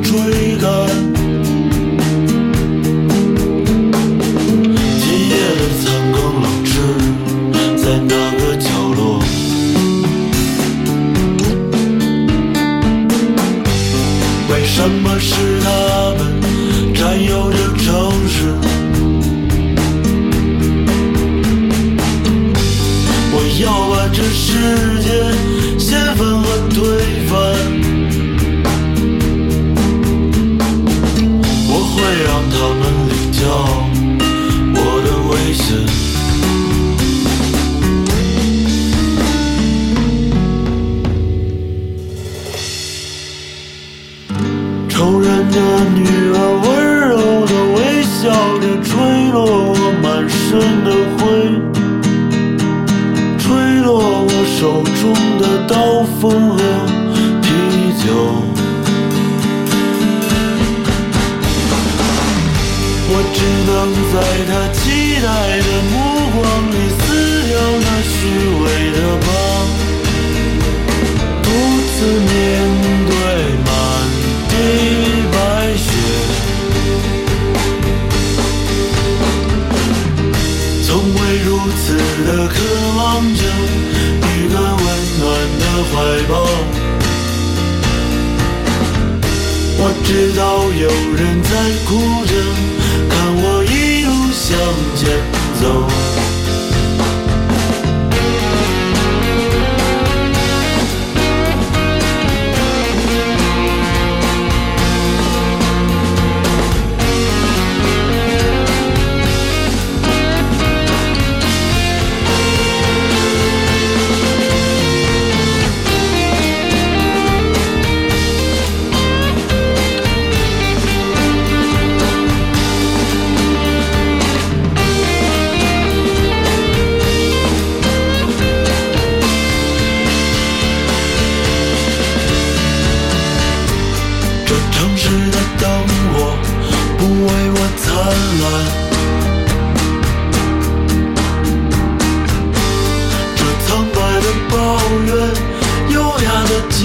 追赶。今夜的残羹冷炙，在那个角落。为什么是他们占有着城市？我要把这世界掀翻和推仇人的女儿温柔的微笑着吹落我满身的灰，吹落我手中的刀锋和啤酒。我只能在他期待的如此的渴望着一个温暖的怀抱。我知道有人在哭着看我一路向前走。的灯火不为我灿烂，这苍白的抱怨，优雅的结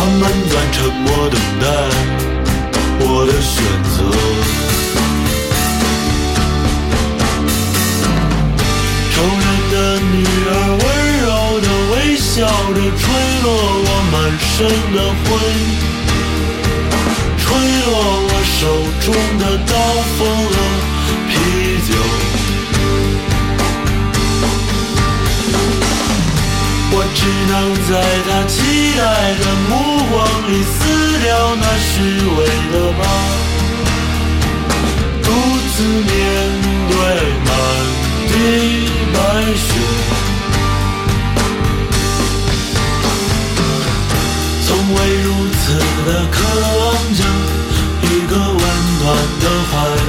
他们在沉默等待我的选择。仇人的女儿温柔地微笑着吹落我满身的灰，吹落我手中的刀锋和能在他期待的目光里撕掉那虚伪的疤，独自面对满地白雪。从未如此的渴望着一个温暖的怀抱。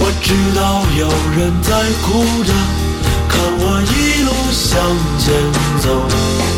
我知道有人在哭着看我一路向前走。